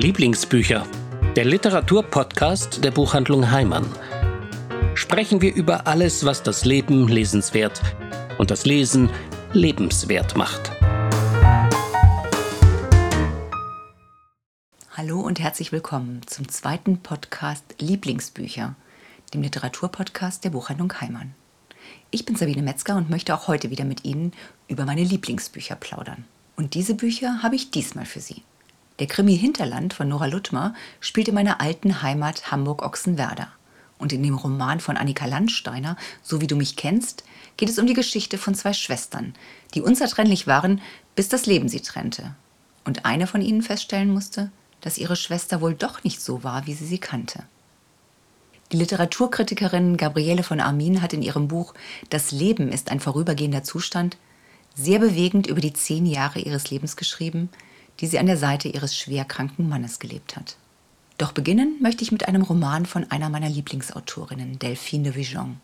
Lieblingsbücher, der Literaturpodcast der Buchhandlung Heimann. Sprechen wir über alles, was das Leben lesenswert und das Lesen lebenswert macht. Hallo und herzlich willkommen zum zweiten Podcast Lieblingsbücher, dem Literaturpodcast der Buchhandlung Heimann. Ich bin Sabine Metzger und möchte auch heute wieder mit Ihnen über meine Lieblingsbücher plaudern. Und diese Bücher habe ich diesmal für Sie. Der Krimi Hinterland von Nora Luttmer spielt in meiner alten Heimat Hamburg-Ochsenwerder. Und in dem Roman von Annika Landsteiner, So wie du mich kennst, geht es um die Geschichte von zwei Schwestern, die unzertrennlich waren, bis das Leben sie trennte. Und eine von ihnen feststellen musste, dass ihre Schwester wohl doch nicht so war, wie sie sie kannte. Die Literaturkritikerin Gabriele von Armin hat in ihrem Buch Das Leben ist ein vorübergehender Zustand sehr bewegend über die zehn Jahre ihres Lebens geschrieben, die sie an der Seite ihres schwerkranken Mannes gelebt hat. Doch beginnen möchte ich mit einem Roman von einer meiner Lieblingsautorinnen, Delphine de Vigeon.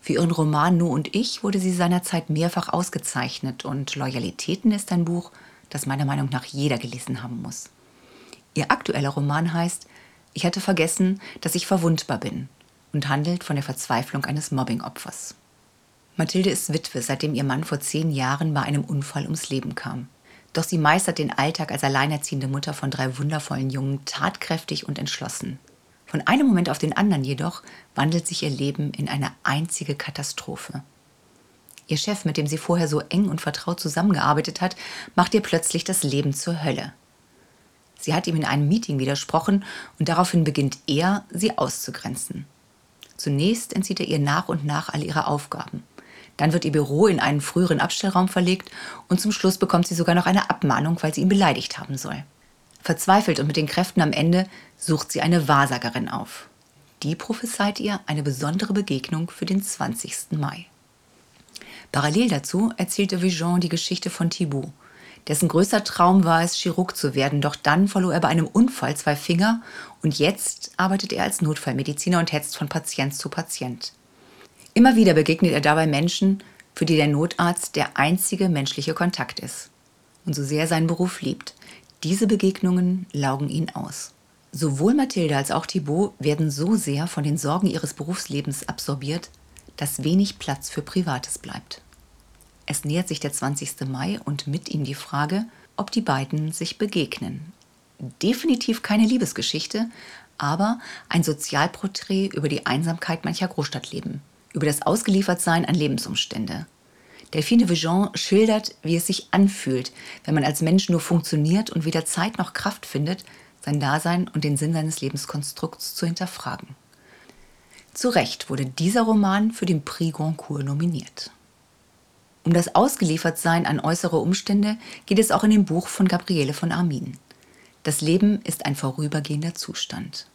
Für ihren Roman Nu und ich wurde sie seinerzeit mehrfach ausgezeichnet und Loyalitäten ist ein Buch, das meiner Meinung nach jeder gelesen haben muss. Ihr aktueller Roman heißt Ich hatte vergessen, dass ich verwundbar bin und handelt von der Verzweiflung eines Mobbingopfers. Mathilde ist Witwe, seitdem ihr Mann vor zehn Jahren bei einem Unfall ums Leben kam. Doch sie meistert den Alltag als alleinerziehende Mutter von drei wundervollen Jungen tatkräftig und entschlossen. Von einem Moment auf den anderen jedoch wandelt sich ihr Leben in eine einzige Katastrophe. Ihr Chef, mit dem sie vorher so eng und vertraut zusammengearbeitet hat, macht ihr plötzlich das Leben zur Hölle. Sie hat ihm in einem Meeting widersprochen und daraufhin beginnt er, sie auszugrenzen. Zunächst entzieht er ihr nach und nach all ihre Aufgaben. Dann wird ihr Büro in einen früheren Abstellraum verlegt und zum Schluss bekommt sie sogar noch eine Abmahnung, weil sie ihn beleidigt haben soll. Verzweifelt und mit den Kräften am Ende sucht sie eine Wahrsagerin auf. Die prophezeit ihr eine besondere Begegnung für den 20. Mai. Parallel dazu erzählte Vigeon die Geschichte von Thibaut, dessen größter Traum war es, Chirurg zu werden, doch dann verlor er bei einem Unfall zwei Finger und jetzt arbeitet er als Notfallmediziner und hetzt von Patient zu Patient. Immer wieder begegnet er dabei Menschen, für die der Notarzt der einzige menschliche Kontakt ist. Und so sehr er seinen Beruf liebt, diese Begegnungen laugen ihn aus. Sowohl Mathilde als auch Thibaut werden so sehr von den Sorgen ihres Berufslebens absorbiert, dass wenig Platz für Privates bleibt. Es nähert sich der 20. Mai und mit ihm die Frage, ob die beiden sich begegnen. Definitiv keine Liebesgeschichte, aber ein Sozialporträt über die Einsamkeit mancher Großstadtleben über das Ausgeliefertsein an Lebensumstände. Delphine Vigeon schildert, wie es sich anfühlt, wenn man als Mensch nur funktioniert und weder Zeit noch Kraft findet, sein Dasein und den Sinn seines Lebenskonstrukts zu hinterfragen. Zu Recht wurde dieser Roman für den Prix Goncourt nominiert. Um das Ausgeliefertsein an äußere Umstände geht es auch in dem Buch von Gabriele von Armin. Das Leben ist ein vorübergehender Zustand.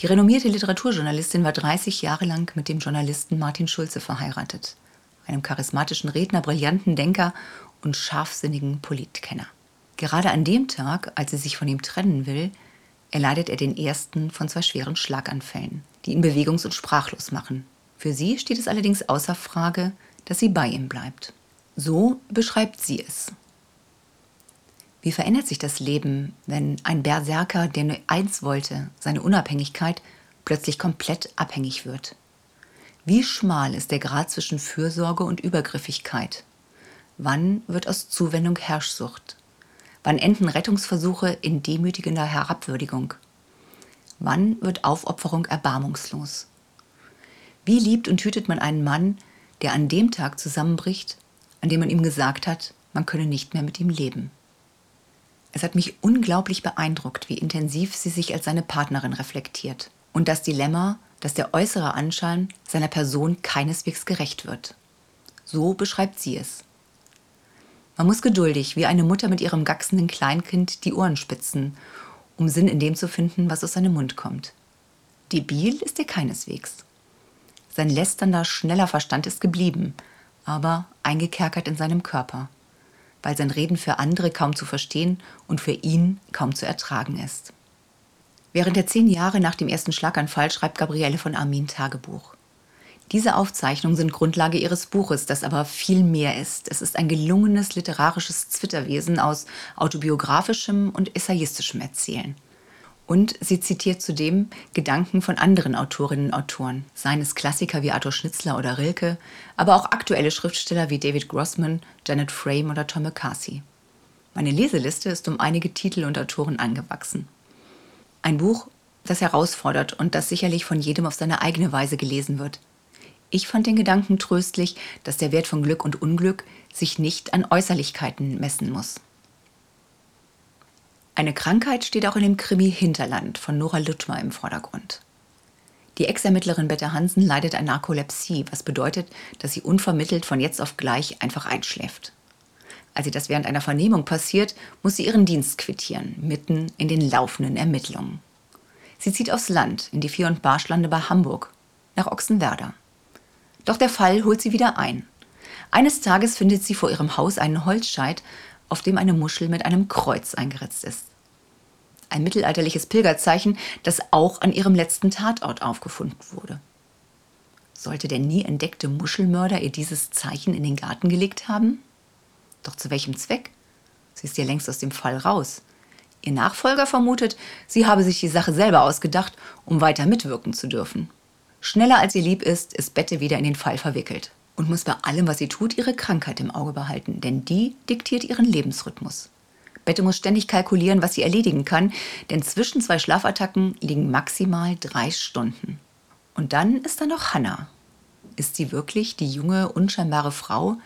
Die renommierte Literaturjournalistin war 30 Jahre lang mit dem Journalisten Martin Schulze verheiratet, einem charismatischen Redner, brillanten Denker und scharfsinnigen Politkenner. Gerade an dem Tag, als sie sich von ihm trennen will, erleidet er den ersten von zwei schweren Schlaganfällen, die ihn bewegungs- und sprachlos machen. Für sie steht es allerdings außer Frage, dass sie bei ihm bleibt. So beschreibt sie es. Wie verändert sich das Leben, wenn ein Berserker, der nur eins wollte, seine Unabhängigkeit, plötzlich komplett abhängig wird? Wie schmal ist der Grad zwischen Fürsorge und Übergriffigkeit? Wann wird aus Zuwendung Herrschsucht? Wann enden Rettungsversuche in demütigender Herabwürdigung? Wann wird Aufopferung erbarmungslos? Wie liebt und hütet man einen Mann, der an dem Tag zusammenbricht, an dem man ihm gesagt hat, man könne nicht mehr mit ihm leben? Es hat mich unglaublich beeindruckt, wie intensiv sie sich als seine Partnerin reflektiert. Und das Dilemma, dass der äußere Anschein seiner Person keineswegs gerecht wird. So beschreibt sie es. Man muss geduldig wie eine Mutter mit ihrem gachsenden Kleinkind die Ohren spitzen, um Sinn in dem zu finden, was aus seinem Mund kommt. Debil ist er keineswegs. Sein lästernder, schneller Verstand ist geblieben, aber eingekerkert in seinem Körper weil sein Reden für andere kaum zu verstehen und für ihn kaum zu ertragen ist. Während der zehn Jahre nach dem ersten Schlaganfall schreibt Gabriele von Armin Tagebuch. Diese Aufzeichnungen sind Grundlage ihres Buches, das aber viel mehr ist. Es ist ein gelungenes literarisches Zwitterwesen aus autobiografischem und essayistischem Erzählen. Und sie zitiert zudem Gedanken von anderen Autorinnen und Autoren, seien es Klassiker wie Arthur Schnitzler oder Rilke, aber auch aktuelle Schriftsteller wie David Grossman, Janet Frame oder Tom McCarthy. Meine Leseliste ist um einige Titel und Autoren angewachsen. Ein Buch, das herausfordert und das sicherlich von jedem auf seine eigene Weise gelesen wird. Ich fand den Gedanken tröstlich, dass der Wert von Glück und Unglück sich nicht an Äußerlichkeiten messen muss. Eine Krankheit steht auch in dem Krimi Hinterland von Nora Lüttmer im Vordergrund. Die Ex-Ermittlerin Bette Hansen leidet an Narkolepsie, was bedeutet, dass sie unvermittelt von jetzt auf gleich einfach einschläft. Als sie das während einer Vernehmung passiert, muss sie ihren Dienst quittieren, mitten in den laufenden Ermittlungen. Sie zieht aufs Land, in die Vier- und Barschlande bei Hamburg, nach Ochsenwerder. Doch der Fall holt sie wieder ein. Eines Tages findet sie vor ihrem Haus einen Holzscheit, auf dem eine Muschel mit einem Kreuz eingeritzt ist. Ein mittelalterliches Pilgerzeichen, das auch an ihrem letzten Tatort aufgefunden wurde. Sollte der nie entdeckte Muschelmörder ihr dieses Zeichen in den Garten gelegt haben? Doch zu welchem Zweck? Sie ist ja längst aus dem Fall raus. Ihr Nachfolger vermutet, sie habe sich die Sache selber ausgedacht, um weiter mitwirken zu dürfen. Schneller als ihr lieb ist, ist Bette wieder in den Fall verwickelt und muss bei allem, was sie tut, ihre Krankheit im Auge behalten, denn die diktiert ihren Lebensrhythmus. Bette muss ständig kalkulieren, was sie erledigen kann, denn zwischen zwei Schlafattacken liegen maximal drei Stunden. Und dann ist da noch Hannah. Ist sie wirklich die junge, unscheinbare Frau,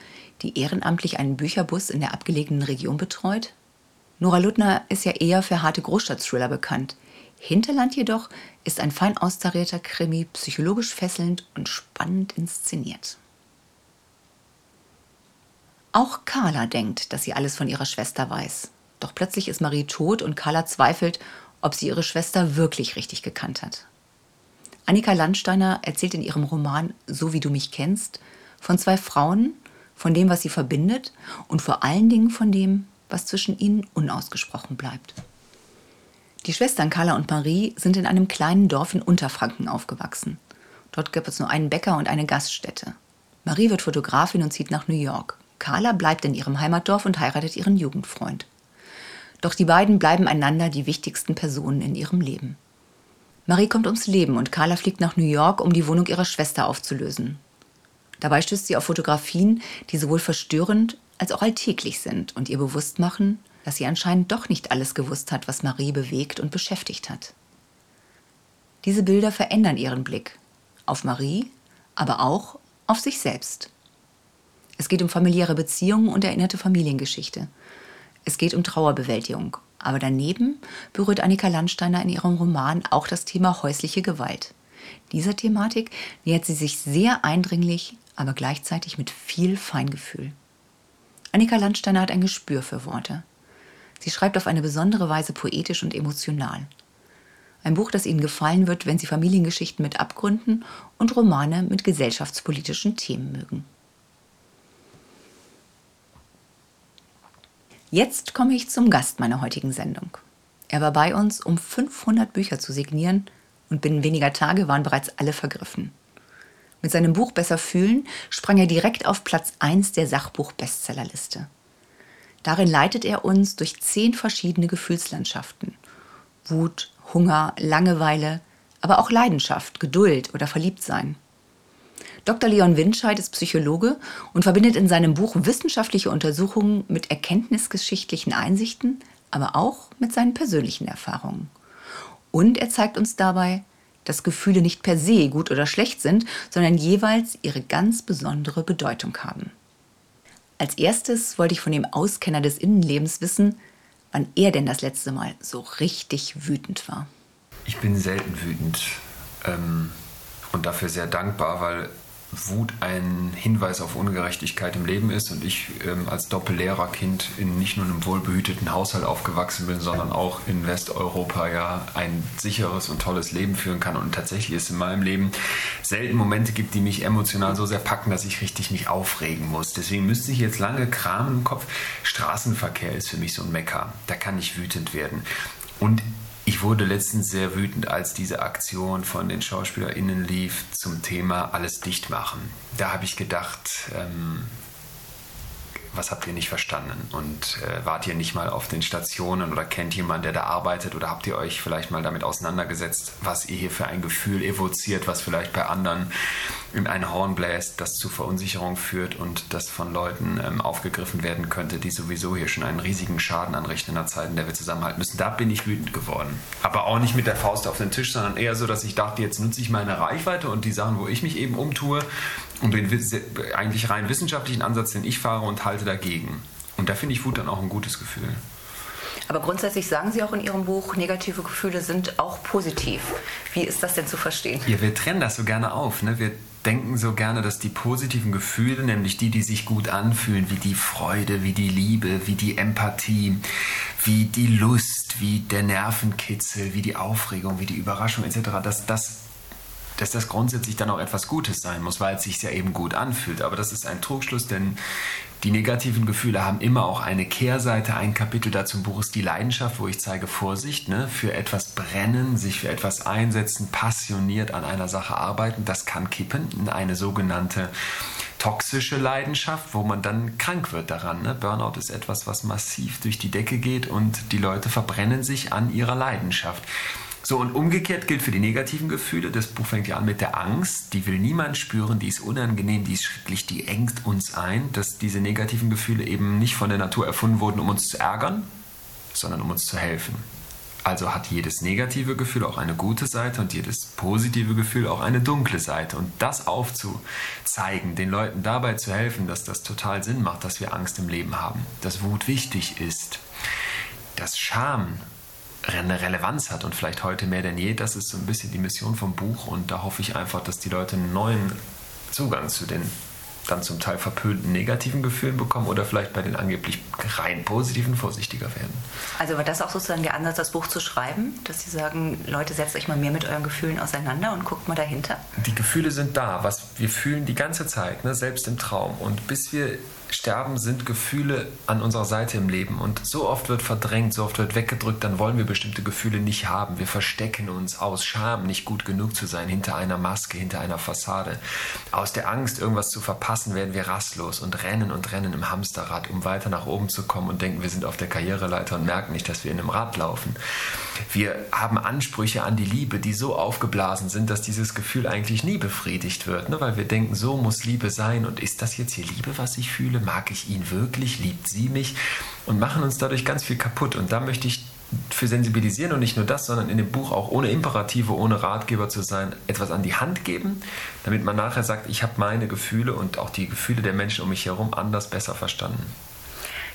die ehrenamtlich einen Bücherbus in der abgelegenen Region betreut? Nora Luttner ist ja eher für harte Großstadtthriller bekannt. Hinterland jedoch ist ein fein austarierter Krimi, psychologisch fesselnd und spannend inszeniert. Auch Carla denkt, dass sie alles von ihrer Schwester weiß. Doch plötzlich ist Marie tot und Carla zweifelt, ob sie ihre Schwester wirklich richtig gekannt hat. Annika Landsteiner erzählt in ihrem Roman So wie du mich kennst von zwei Frauen, von dem, was sie verbindet und vor allen Dingen von dem, was zwischen ihnen unausgesprochen bleibt. Die Schwestern Carla und Marie sind in einem kleinen Dorf in Unterfranken aufgewachsen. Dort gibt es nur einen Bäcker und eine Gaststätte. Marie wird Fotografin und zieht nach New York. Carla bleibt in ihrem Heimatdorf und heiratet ihren Jugendfreund. Doch die beiden bleiben einander die wichtigsten Personen in ihrem Leben. Marie kommt ums Leben und Carla fliegt nach New York, um die Wohnung ihrer Schwester aufzulösen. Dabei stößt sie auf Fotografien, die sowohl verstörend als auch alltäglich sind und ihr bewusst machen, dass sie anscheinend doch nicht alles gewusst hat, was Marie bewegt und beschäftigt hat. Diese Bilder verändern ihren Blick auf Marie, aber auch auf sich selbst. Es geht um familiäre Beziehungen und erinnerte Familiengeschichte. Es geht um Trauerbewältigung. Aber daneben berührt Annika Landsteiner in ihrem Roman auch das Thema häusliche Gewalt. Dieser Thematik nähert sie sich sehr eindringlich, aber gleichzeitig mit viel Feingefühl. Annika Landsteiner hat ein Gespür für Worte. Sie schreibt auf eine besondere Weise poetisch und emotional. Ein Buch, das Ihnen gefallen wird, wenn Sie Familiengeschichten mit Abgründen und Romane mit gesellschaftspolitischen Themen mögen. Jetzt komme ich zum Gast meiner heutigen Sendung. Er war bei uns, um 500 Bücher zu signieren und binnen weniger Tage waren bereits alle vergriffen. Mit seinem Buch Besser fühlen sprang er direkt auf Platz 1 der Sachbuch-Bestsellerliste. Darin leitet er uns durch zehn verschiedene Gefühlslandschaften. Wut, Hunger, Langeweile, aber auch Leidenschaft, Geduld oder Verliebtsein. Dr. Leon Winscheid ist Psychologe und verbindet in seinem Buch wissenschaftliche Untersuchungen mit erkenntnisgeschichtlichen Einsichten, aber auch mit seinen persönlichen Erfahrungen. Und er zeigt uns dabei, dass Gefühle nicht per se gut oder schlecht sind, sondern jeweils ihre ganz besondere Bedeutung haben. Als erstes wollte ich von dem Auskenner des Innenlebens wissen, wann er denn das letzte Mal so richtig wütend war. Ich bin selten wütend ähm, und dafür sehr dankbar, weil Wut ein Hinweis auf Ungerechtigkeit im Leben ist und ich ähm, als Doppellehrerkind in nicht nur einem wohlbehüteten Haushalt aufgewachsen bin, sondern auch in Westeuropa ja ein sicheres und tolles Leben führen kann und tatsächlich es in meinem Leben selten Momente gibt, die mich emotional so sehr packen, dass ich richtig mich aufregen muss. Deswegen müsste ich jetzt lange kramen im Kopf. Straßenverkehr ist für mich so ein Mecker. Da kann ich wütend werden. Und Ich wurde letztens sehr wütend, als diese Aktion von den SchauspielerInnen lief zum Thema alles dicht machen. Da habe ich gedacht, ähm, was habt ihr nicht verstanden? Und äh, wart ihr nicht mal auf den Stationen oder kennt jemand, der da arbeitet? Oder habt ihr euch vielleicht mal damit auseinandergesetzt, was ihr hier für ein Gefühl evoziert, was vielleicht bei anderen in ein Horn bläst, das zu Verunsicherung führt und das von Leuten ähm, aufgegriffen werden könnte, die sowieso hier schon einen riesigen Schaden anrichten in der Zeit, in der wir zusammenhalten müssen? Da bin ich wütend geworden. Aber auch nicht mit der Faust auf den Tisch, sondern eher so, dass ich dachte, jetzt nutze ich meine Reichweite und die Sachen, wo ich mich eben umtue, und den eigentlich rein wissenschaftlichen Ansatz, den ich fahre und halte dagegen. Und da finde ich Wut dann auch ein gutes Gefühl. Aber grundsätzlich sagen Sie auch in Ihrem Buch, negative Gefühle sind auch positiv. Wie ist das denn zu verstehen? Ja, wir trennen das so gerne auf. Ne? Wir denken so gerne, dass die positiven Gefühle, nämlich die, die sich gut anfühlen, wie die Freude, wie die Liebe, wie die Empathie, wie die Lust, wie der Nervenkitzel, wie die Aufregung, wie die Überraschung etc., dass das dass das grundsätzlich dann auch etwas Gutes sein muss, weil es sich ja eben gut anfühlt. Aber das ist ein Trugschluss, denn die negativen Gefühle haben immer auch eine Kehrseite. Ein Kapitel dazu im Buch ist die Leidenschaft, wo ich zeige Vorsicht, ne? für etwas brennen, sich für etwas einsetzen, passioniert an einer Sache arbeiten. Das kann kippen in eine sogenannte toxische Leidenschaft, wo man dann krank wird daran. Ne? Burnout ist etwas, was massiv durch die Decke geht und die Leute verbrennen sich an ihrer Leidenschaft. So, und umgekehrt gilt für die negativen Gefühle. Das Buch fängt ja an mit der Angst. Die will niemand spüren, die ist unangenehm, die ist schrecklich, die engt uns ein, dass diese negativen Gefühle eben nicht von der Natur erfunden wurden, um uns zu ärgern, sondern um uns zu helfen. Also hat jedes negative Gefühl auch eine gute Seite und jedes positive Gefühl auch eine dunkle Seite. Und das aufzuzeigen, den Leuten dabei zu helfen, dass das total Sinn macht, dass wir Angst im Leben haben, dass Wut wichtig ist, dass Scham eine Relevanz hat und vielleicht heute mehr denn je. Das ist so ein bisschen die Mission vom Buch und da hoffe ich einfach, dass die Leute einen neuen Zugang zu den dann zum Teil verpönten negativen Gefühlen bekommen oder vielleicht bei den angeblich rein positiven vorsichtiger werden. Also war das auch sozusagen der Ansatz, das Buch zu schreiben, dass Sie sagen, Leute, setzt euch mal mehr mit euren Gefühlen auseinander und guckt mal dahinter? Die Gefühle sind da, was wir fühlen die ganze Zeit, ne, selbst im Traum. Und bis wir sterben, sind Gefühle an unserer Seite im Leben. Und so oft wird verdrängt, so oft wird weggedrückt, dann wollen wir bestimmte Gefühle nicht haben. Wir verstecken uns aus Scham, nicht gut genug zu sein, hinter einer Maske, hinter einer Fassade. Aus der Angst, irgendwas zu verpassen, werden wir rastlos und rennen und rennen im Hamsterrad, um weiter nach oben zu kommen und denken, wir sind auf der Karriereleiter und merken nicht, dass wir in einem Rad laufen. Wir haben Ansprüche an die Liebe, die so aufgeblasen sind, dass dieses Gefühl eigentlich nie befriedigt wird, ne? weil wir denken, so muss Liebe sein und ist das jetzt hier Liebe, was ich fühle? Mag ich ihn wirklich? Liebt sie mich? Und machen uns dadurch ganz viel kaputt. Und da möchte ich für sensibilisieren und nicht nur das, sondern in dem Buch auch ohne Imperative, ohne Ratgeber zu sein, etwas an die Hand geben, damit man nachher sagt, ich habe meine Gefühle und auch die Gefühle der Menschen um mich herum anders besser verstanden.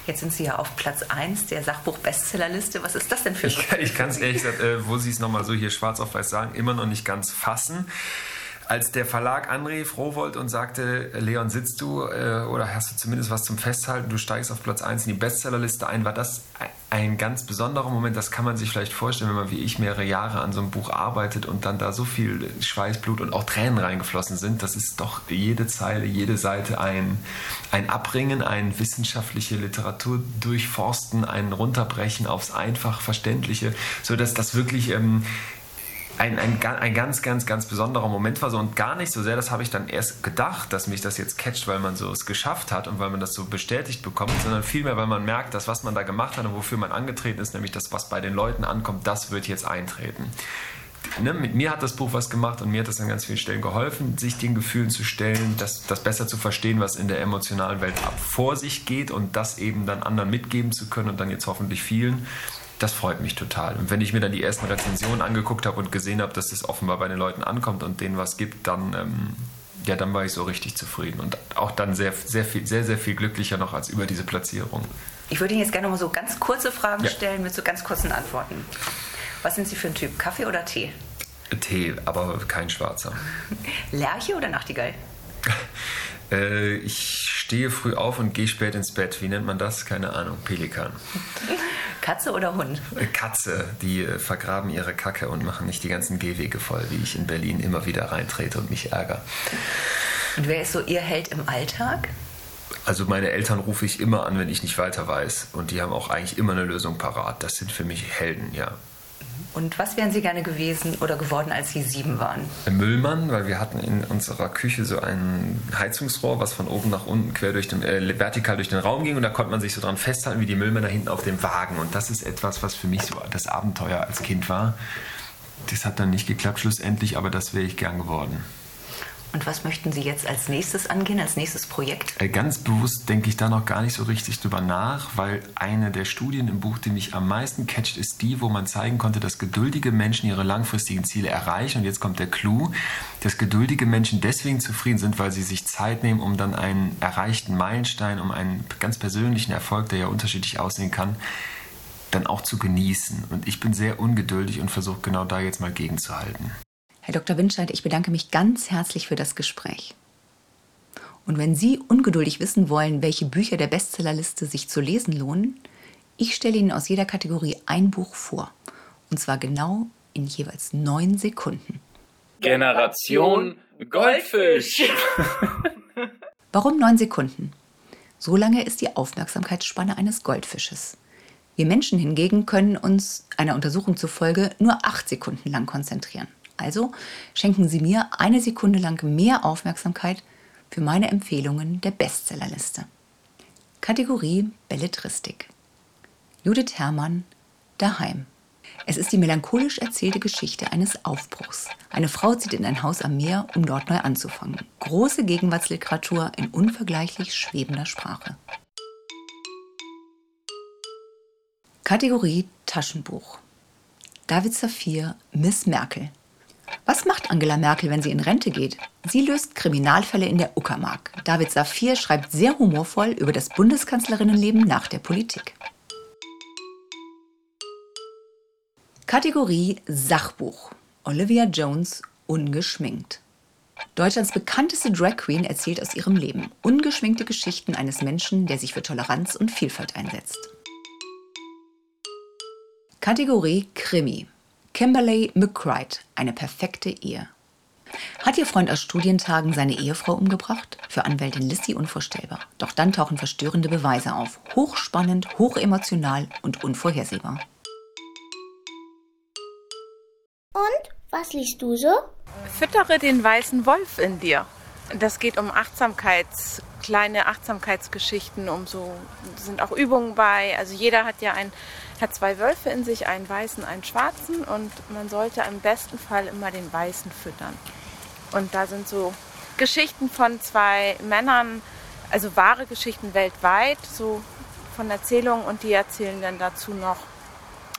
Jetzt sind Sie ja auf Platz 1 der Sachbuch-Bestsellerliste. Was ist das denn für ein Ich, ich kann es ehrlich gesagt, äh, wo Sie es nochmal so hier schwarz auf weiß sagen, immer noch nicht ganz fassen als der Verlag anrief, Rowold, und sagte, Leon, sitzt du äh, oder hast du zumindest was zum Festhalten, du steigst auf Platz 1 in die Bestsellerliste ein, war das ein ganz besonderer Moment. Das kann man sich vielleicht vorstellen, wenn man wie ich mehrere Jahre an so einem Buch arbeitet und dann da so viel Schweiß, Blut und auch Tränen reingeflossen sind. Das ist doch jede Zeile, jede Seite ein, ein Abringen, ein wissenschaftliche Literatur durchforsten, ein Runterbrechen aufs einfach Verständliche, sodass das wirklich... Ähm, ein, ein, ein ganz, ganz, ganz besonderer Moment war so und gar nicht so sehr, das habe ich dann erst gedacht, dass mich das jetzt catcht, weil man so es geschafft hat und weil man das so bestätigt bekommt, sondern vielmehr, weil man merkt, dass was man da gemacht hat und wofür man angetreten ist, nämlich das, was bei den Leuten ankommt, das wird jetzt eintreten. Ne, mit mir hat das Buch was gemacht und mir hat das an ganz vielen Stellen geholfen, sich den Gefühlen zu stellen, das, das besser zu verstehen, was in der emotionalen Welt ab vor sich geht und das eben dann anderen mitgeben zu können und dann jetzt hoffentlich vielen das freut mich total. Und wenn ich mir dann die ersten Rezensionen angeguckt habe und gesehen habe, dass das offenbar bei den Leuten ankommt und denen was gibt, dann, ähm, ja, dann war ich so richtig zufrieden und auch dann sehr, sehr, viel, sehr, sehr viel glücklicher noch als über diese Platzierung. Ich würde Ihnen jetzt gerne noch mal so ganz kurze Fragen ja. stellen mit so ganz kurzen Antworten. Was sind Sie für ein Typ? Kaffee oder Tee? Tee, aber kein schwarzer. Lerche oder Nachtigall? äh, ich stehe früh auf und gehe spät ins Bett. Wie nennt man das? Keine Ahnung. Pelikan. Katze oder Hund? Katze. Die äh, vergraben ihre Kacke und machen nicht die ganzen Gehwege voll, wie ich in Berlin immer wieder reintrete und mich ärgere. Und wer ist so Ihr Held im Alltag? Also meine Eltern rufe ich immer an, wenn ich nicht weiter weiß. Und die haben auch eigentlich immer eine Lösung parat. Das sind für mich Helden, ja. Und was wären Sie gerne gewesen oder geworden, als Sie sieben waren? Müllmann, weil wir hatten in unserer Küche so ein Heizungsrohr, was von oben nach unten quer durch den, äh, vertikal durch den Raum ging und da konnte man sich so dran festhalten wie die Müllmänner hinten auf dem Wagen. Und das ist etwas, was für mich so das Abenteuer als Kind war. Das hat dann nicht geklappt schlussendlich, aber das wäre ich gern geworden. Und was möchten Sie jetzt als nächstes angehen, als nächstes Projekt? Äh, ganz bewusst denke ich da noch gar nicht so richtig drüber nach, weil eine der Studien im Buch, die mich am meisten catcht, ist die, wo man zeigen konnte, dass geduldige Menschen ihre langfristigen Ziele erreichen. Und jetzt kommt der Clou, dass geduldige Menschen deswegen zufrieden sind, weil sie sich Zeit nehmen, um dann einen erreichten Meilenstein, um einen ganz persönlichen Erfolg, der ja unterschiedlich aussehen kann, dann auch zu genießen. Und ich bin sehr ungeduldig und versuche genau da jetzt mal gegenzuhalten. Herr Dr. Winscheid, ich bedanke mich ganz herzlich für das Gespräch. Und wenn Sie ungeduldig wissen wollen, welche Bücher der Bestsellerliste sich zu lesen lohnen, ich stelle Ihnen aus jeder Kategorie ein Buch vor. Und zwar genau in jeweils neun Sekunden. Generation Goldfisch! Warum neun Sekunden? So lange ist die Aufmerksamkeitsspanne eines Goldfisches. Wir Menschen hingegen können uns einer Untersuchung zufolge nur acht Sekunden lang konzentrieren. Also schenken Sie mir eine Sekunde lang mehr Aufmerksamkeit für meine Empfehlungen der Bestsellerliste. Kategorie Belletristik. Judith Herrmann, Daheim. Es ist die melancholisch erzählte Geschichte eines Aufbruchs. Eine Frau zieht in ein Haus am Meer, um dort neu anzufangen. Große Gegenwartsliteratur in unvergleichlich schwebender Sprache. Kategorie Taschenbuch. David Saphir, Miss Merkel. Was macht Angela Merkel, wenn sie in Rente geht? Sie löst Kriminalfälle in der Uckermark. David Safir schreibt sehr humorvoll über das Bundeskanzlerinnenleben nach der Politik. Kategorie Sachbuch. Olivia Jones ungeschminkt. Deutschlands bekannteste Drag Queen erzählt aus ihrem Leben ungeschminkte Geschichten eines Menschen, der sich für Toleranz und Vielfalt einsetzt. Kategorie Krimi. Kimberly McCride, eine perfekte Ehe. Hat ihr Freund aus Studientagen seine Ehefrau umgebracht? Für Anwältin Lissy unvorstellbar. Doch dann tauchen verstörende Beweise auf. Hochspannend, hochemotional und unvorhersehbar. Und was liest du so? Füttere den weißen Wolf in dir. Das geht um Achtsamkeits, kleine Achtsamkeitsgeschichten, um so sind auch Übungen bei. Also jeder hat ja ein hat zwei Wölfe in sich, einen weißen, einen schwarzen und man sollte im besten Fall immer den weißen füttern. Und da sind so Geschichten von zwei Männern, also wahre Geschichten weltweit, so von Erzählungen und die erzählen dann dazu noch,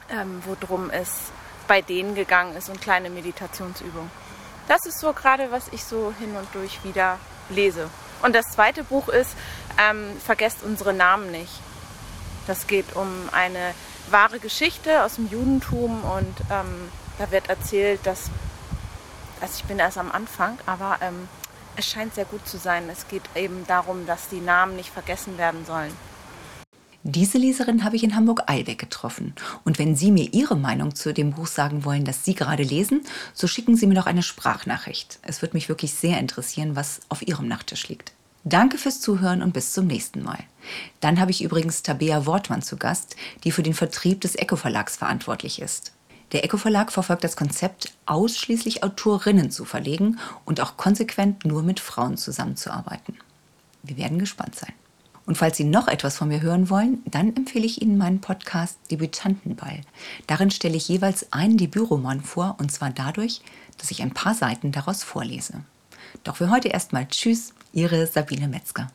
ähm, worum es bei denen gegangen ist und kleine Meditationsübungen. Das ist so gerade, was ich so hin und durch wieder lese. Und das zweite Buch ist ähm, Vergesst unsere Namen nicht. Das geht um eine wahre Geschichte aus dem Judentum und ähm, da wird erzählt, dass, also ich bin erst am Anfang, aber ähm, es scheint sehr gut zu sein. Es geht eben darum, dass die Namen nicht vergessen werden sollen. Diese Leserin habe ich in Hamburg-Eilbeck getroffen. Und wenn Sie mir Ihre Meinung zu dem Buch sagen wollen, das Sie gerade lesen, so schicken Sie mir doch eine Sprachnachricht. Es würde mich wirklich sehr interessieren, was auf Ihrem Nachttisch liegt. Danke fürs Zuhören und bis zum nächsten Mal. Dann habe ich übrigens Tabea Wortmann zu Gast, die für den Vertrieb des Eco Verlags verantwortlich ist. Der Eco Verlag verfolgt das Konzept, ausschließlich Autorinnen zu verlegen und auch konsequent nur mit Frauen zusammenzuarbeiten. Wir werden gespannt sein. Und falls Sie noch etwas von mir hören wollen, dann empfehle ich Ihnen meinen Podcast Debütantenball. Darin stelle ich jeweils einen Debütroman vor, und zwar dadurch, dass ich ein paar Seiten daraus vorlese. Doch für heute erstmal Tschüss, Ihre Sabine Metzger.